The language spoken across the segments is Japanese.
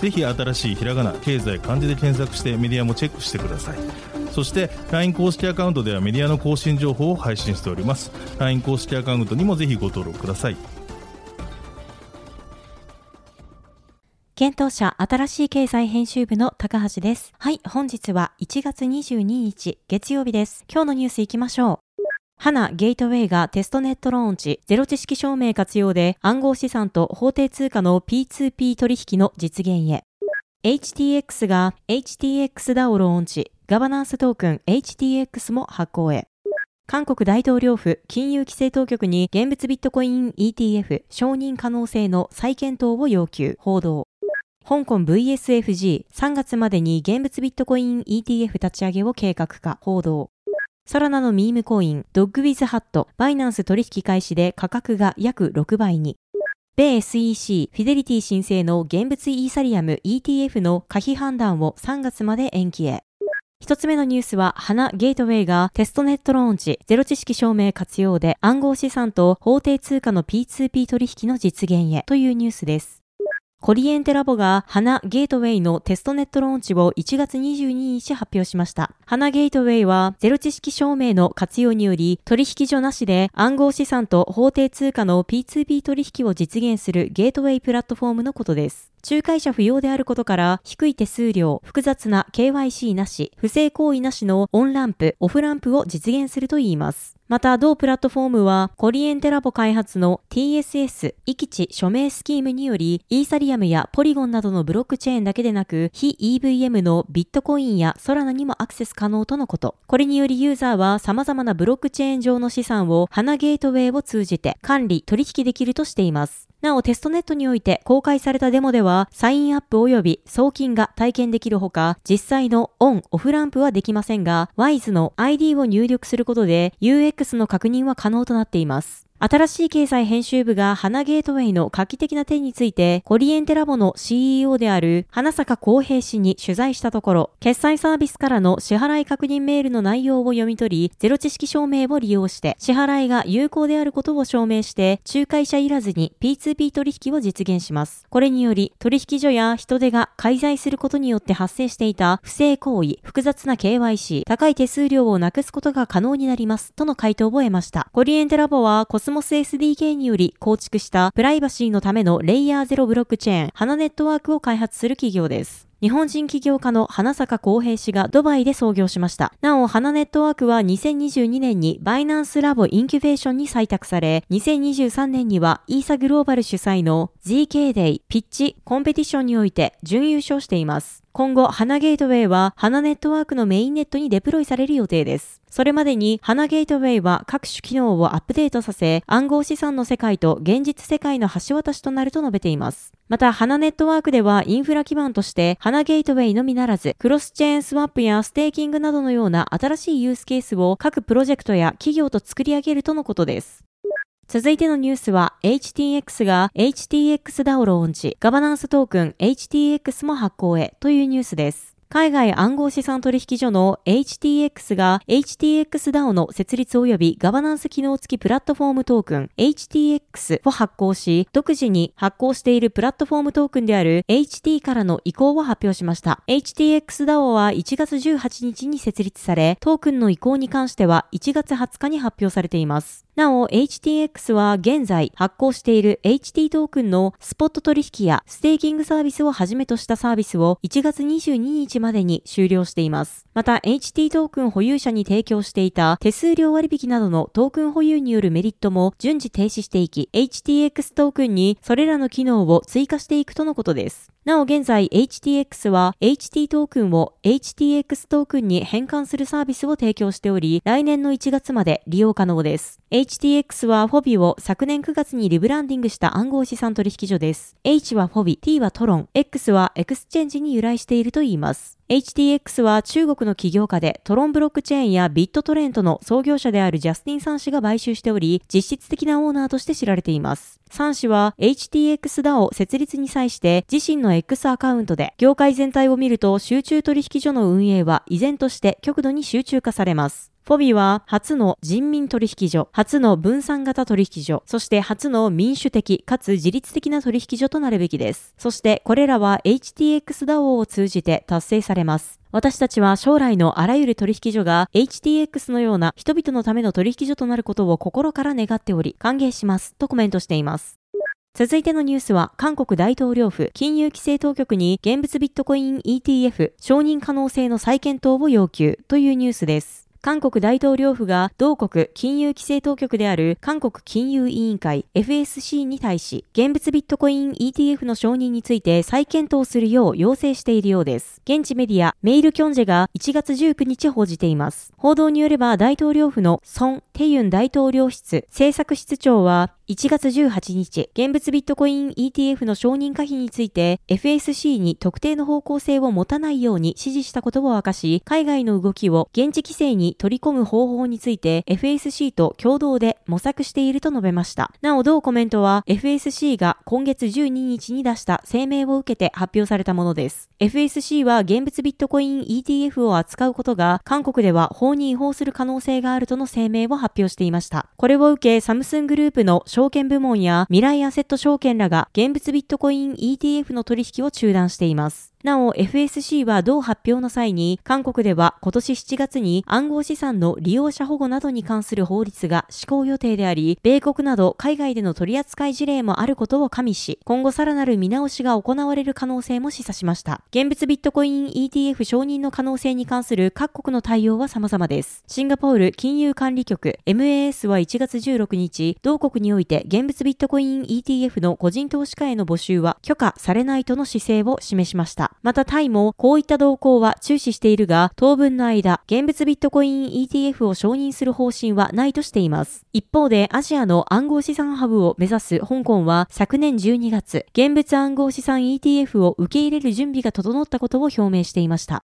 ぜひ新しいひらがな経済漢字で検索してメディアもチェックしてくださいそして LINE 公式アカウントではメディアの更新情報を配信しております LINE 公式アカウントにもぜひご登録ください検討者新しい経済編集部の高橋です。はい、本日は1月22日月曜日です。今日のニュース行きましょう。花ゲートウェイがテストネットローンチ、ゼロ知識証明活用で暗号資産と法定通貨の P2P 取引の実現へ。HTX が HTXDAO ローンチ、ガバナンストークン HTX も発行へ。韓国大統領府金融規制当局に現物ビットコイン ETF 承認可能性の再検討を要求、報道。香港 VSFG3 月までに現物ビットコイン ETF 立ち上げを計画化、報道。ソラナのミームコイン、ドッグウィズハット、バイナンス取引開始で価格が約6倍に。米 SEC、フィデリティ申請の現物イーサリアム ETF の可否判断を3月まで延期へ。一つ目のニュースは、花ゲートウェイがテストネットローンチ、ゼロ知識証明活用で暗号資産と法定通貨の P2P 取引の実現へというニュースです。コリエンテラボが花ゲートウェイのテストネットローンチを1月22日発表しました。花ゲートウェイはゼロ知識証明の活用により取引所なしで暗号資産と法定通貨の P2P 取引を実現するゲートウェイプラットフォームのことです。仲介者不要であることから、低い手数料、複雑な KYC なし、不正行為なしのオンランプ、オフランプを実現するといいます。また、同プラットフォームは、コリエンテラボ開発の TSS、域地署名スキームにより、イーサリアムやポリゴンなどのブロックチェーンだけでなく、非 EVM のビットコインやソラナにもアクセス可能とのこと。これによりユーザーは様々なブロックチェーン上の資産を花ゲートウェイを通じて管理、取引できるとしています。なお、テストネットにおいて公開されたデモでは、サインアップ及び送金が体験できるほか、実際のオン、オフランプはできませんが、WISE の ID を入力することで、UX の確認は可能となっています。新しい経済編集部が花ゲートウェイの画期的な点について、コリエンテラボの CEO である花坂公平氏に取材したところ、決済サービスからの支払い確認メールの内容を読み取り、ゼロ知識証明を利用して、支払いが有効であることを証明して、仲介者いらずに P2P 取引を実現します。これにより、取引所や人手が介在することによって発生していた不正行為、複雑な KYC、高い手数料をなくすことが可能になります、との回答を得ました。 Corriente Lab は Cosmos SDK により構築したプライバシーのための Layer Zero ブロックチェーン、 Hana Network を開発する企業です。日本人起業家の花坂公平氏がドバイで創業しました。なお、 Hana Network は2022年に Binance Labs Incubation に採択され、2023年には ETHGlobal 主催の ZK デイピッチコンペティションにおいて準優勝しています。今後、 Hana Gateway は Hana Network のメインネットにデプロイされる予定です。それまでに Hana Gateway は各種機能をアップデートさせ、暗号資産の世界と現実世界の橋渡しとなると述べています。また、 Hana Network ではインフラ基盤として、 Hana Gateway のみならず、クロスチェーンスワップやステーキングなどのような新しいユースケースを各プロジェクトや企業と作り上げるとのことです。続いてのニュースは、HTX が HTXDAO ローンチ、ガバナンストークン HTX も発行へというニュースです。海外暗号資産取引所の HTX が HTXDAO の設立及びガバナンス機能付きプラットフォームトークン HTX を発行し、独自に発行しているプラットフォームトークンである HT からの移行を発表しました。HTXDAO は1月18日に設立され、トークンの移行に関しては1月20日に発表されています。なお、HTX は現在発行している HT トークンのスポット取引やステーキングサービスをはじめとしたサービスを1月22日までに終了しています。また、HT トークン保有者に提供していた手数料割引などのトークン保有によるメリットも順次停止していき、HTX トークンにそれらの機能を追加していくとのことです。なお現在 HTX は HT トークンを HTX トークンに変換するサービスを提供しており、来年の1月まで利用可能です。HTX はフォビを昨年9月にリブランディングした暗号資産取引所です。H は Huobi、T はトロン、X はエクスチェンジに由来しているといいます。HTX は中国の起業家でトロンブロックチェーンやビットトレントの創業者であるジャスティン・サン氏が買収しており、実質的なオーナーとして知られています。サン氏は HTX-DAO 設立に際して自身の X アカウントで業界全体を見ると集中取引所の運営は依然として極度に集中化されます。フォビは初の人民取引所、初の分散型取引所、そして初の民主的かつ自律的な取引所となるべきです。そしてこれらは HTX-DAO を通じて達成されます。私たちは将来のあらゆる取引所が HTX のような人々のための取引所となることを心から願っており、歓迎しますとコメントしています。続いてのニュースは、韓国大統領府金融規制当局に現物ビットコイン ETF 承認可能性の再検討を要求というニュースです。韓国大統領府が同国金融規制当局である韓国金融委員会 FSC に対し、現物ビットコイン ETF の承認について再検討するよう要請しているようです。現地メディアメイルキョンジェが1月19日報じています。報道によれば大統領府のソン・テユン大統領室政策室長は1月18日、現物ビットコイン ETF の承認可否について FSC に特定の方向性を持たないように指示したことを明かし、海外の動きを現地規制に取り込む方法について FSC と共同で模索していると述べました。なお同コメントは FSC が今月12日に出した声明を受けて発表されたものです。FSC は現物ビットコイン ETF を扱うことが韓国では法に違法する可能性があるとの声明を発表していました。これを受けサムスングループの証券部門や未来アセット証券らが現物ビットコイン ETF の取引を中断しています。なお FSC は同発表の際に韓国では今年7月に暗号資産の利用者保護などに関する法律が施行予定であり、米国など海外での取り扱い事例もあることを加味し、今後さらなる見直しが行われる可能性も示唆しました。現物ビットコイン ETF 承認の可能性に関する各国の対応は様々です。シンガポール金融管理局 MAS は1月16日、同国において現物ビットコイン ETF の個人投資家への募集は許可されないとの姿勢を示しました。またタイもこういった動向は注視しているが、当分の間、現物ビットコイン ETF を承認する方針はないとしています。一方で、アジアの暗号資産ハブを目指す香港は昨年12月、現物暗号資産 ETF を受け入れる準備が整ったことを表明していました。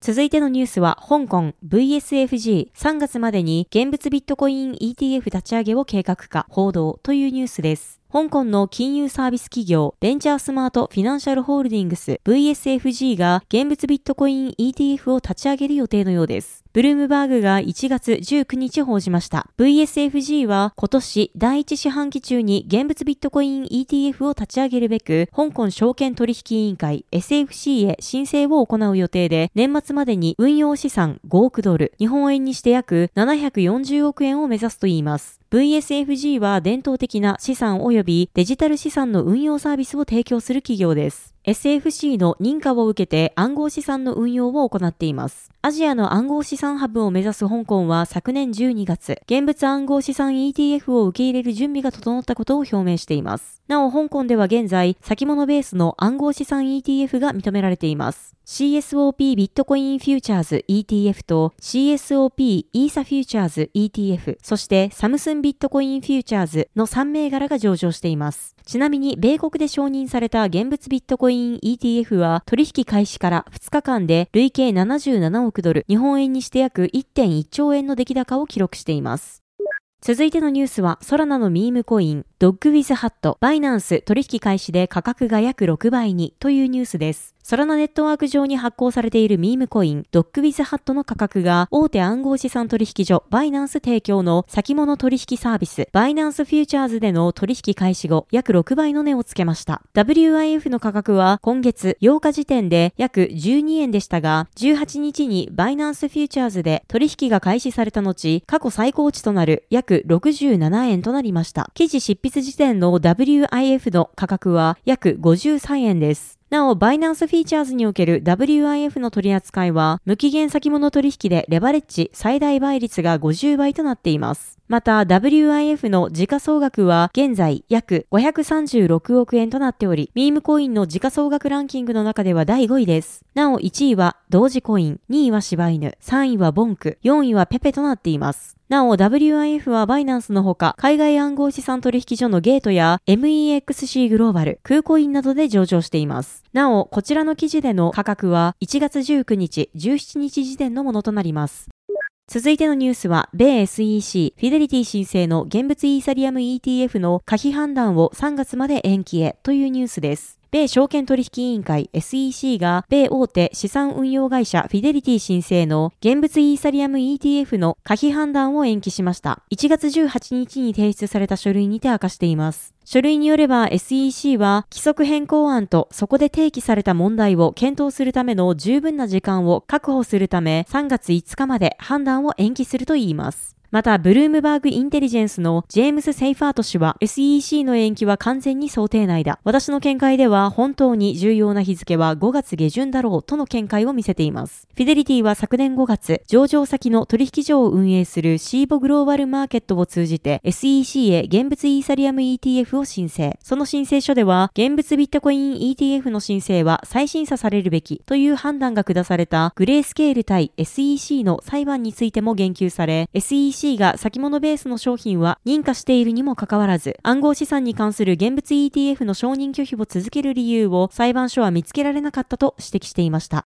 続いてのニュースは、香港 VSFG3 月までに現物ビットコイン ETF 立ち上げを計画化、報道というニュースです。香港の金融サービス企業ベンチャースマートフィナンシャルホールディングス VSFG が現物ビットコイン ETF を立ち上げる予定のようです。ブルームバーグが1月19日報じました。VSFG は今年第1四半期中に現物ビットコイン ETF を立ち上げるべく、香港証券取引委員会 SFC へ申請を行う予定で、年末までに運用資産5億ドル、日本円にして約740億円を目指すといいます。VSFG は伝統的な資産及びデジタル資産の運用サービスを提供する企業です。SFC の認可を受けて暗号資産の運用を行っています。アジアの暗号資産ハブを目指す香港は昨年12月、現物暗号資産 ETF を受け入れる準備が整ったことを表明しています。なお、香港では現在、先物ベースの暗号資産 ETF が認められています。CSOP ビットコインフューチャーズ ETF と CSOP イーサフューチャーズ ETF、そしてサムスンビットコインフューチャーズの3銘柄が上場しています。ちなみに、米国で承認された現物ビットコイン ETF は取引開始から2日間で累計77億ドル、日本円にして約1.1兆円の出来高を記録しています。続いてのニュースは、ソラナのミームコイン、 dogwifhat、バイナンス取引開始で価格が約6倍にというニュースです。ソラナネットワーク上に発行されているミームコイン、 dogwifhat の価格が大手暗号資産取引所バイナンス提供の先物取引サービスバイナンスフューチャーズでの取引開始後約6倍の値をつけました。WIF の価格は今月8日時点で約12円でしたが、18日にバイナンスフューチャーズで取引が開始された後、過去最高値となる約67円となりました。記事執筆時点の WIF の価格は約53円です。なお、バイナンスフューチャーズにおける WIF の取り扱いは、無期限先物取引でレバレッジ最大倍率が50倍となっています。また WIF の時価総額は現在約536億円となっており、ミームコインの時価総額ランキングの中では第5位です。なお1位は同時コイン、2位は柴犬、3位はボンク、4位はペペとなっています。なお、WIF はバイナンスのほか、海外暗号資産取引所のゲートや MEXC グローバル、空コインなどで上場しています。なお、こちらの記事での価格は1月19日、17日時点のものとなります。続いてのニュースは、米 SEC、フィデリティ申請の現物イーサリアム ETF の可否判断を3月まで延期へというニュースです。米証券取引委員会 SEC が米大手資産運用会社フィデリティ申請の現物イーサリアム ETF の可否判断を延期しました。1月18日に提出された書類にて明かしています。書類によれば SEC は規則変更案とそこで提起された問題を検討するための十分な時間を確保するため3月5日まで判断を延期するといいます。また、ブルームバーグインテリジェンスのジェームス・セイファート氏は SEC の延期は完全に想定内だ。私の見解では本当に重要な日付は5月下旬だろうとの見解を見せています。フィデリティは昨年5月、上場先の取引所を運営するシーボグローバルマーケットを通じて SEC へ現物イーサリアム ETF を申請。その申請書では、現物ビットコイン ETF の申請は再審査されるべきという判断が下されたグレースケール対 SEC の裁判についても言及され、SEC EC が先物ベースの商品は認可しているにもかかわらず、暗号資産に関する現物 ETF の承認拒否を続ける理由を裁判所は見つけられなかったと指摘していました。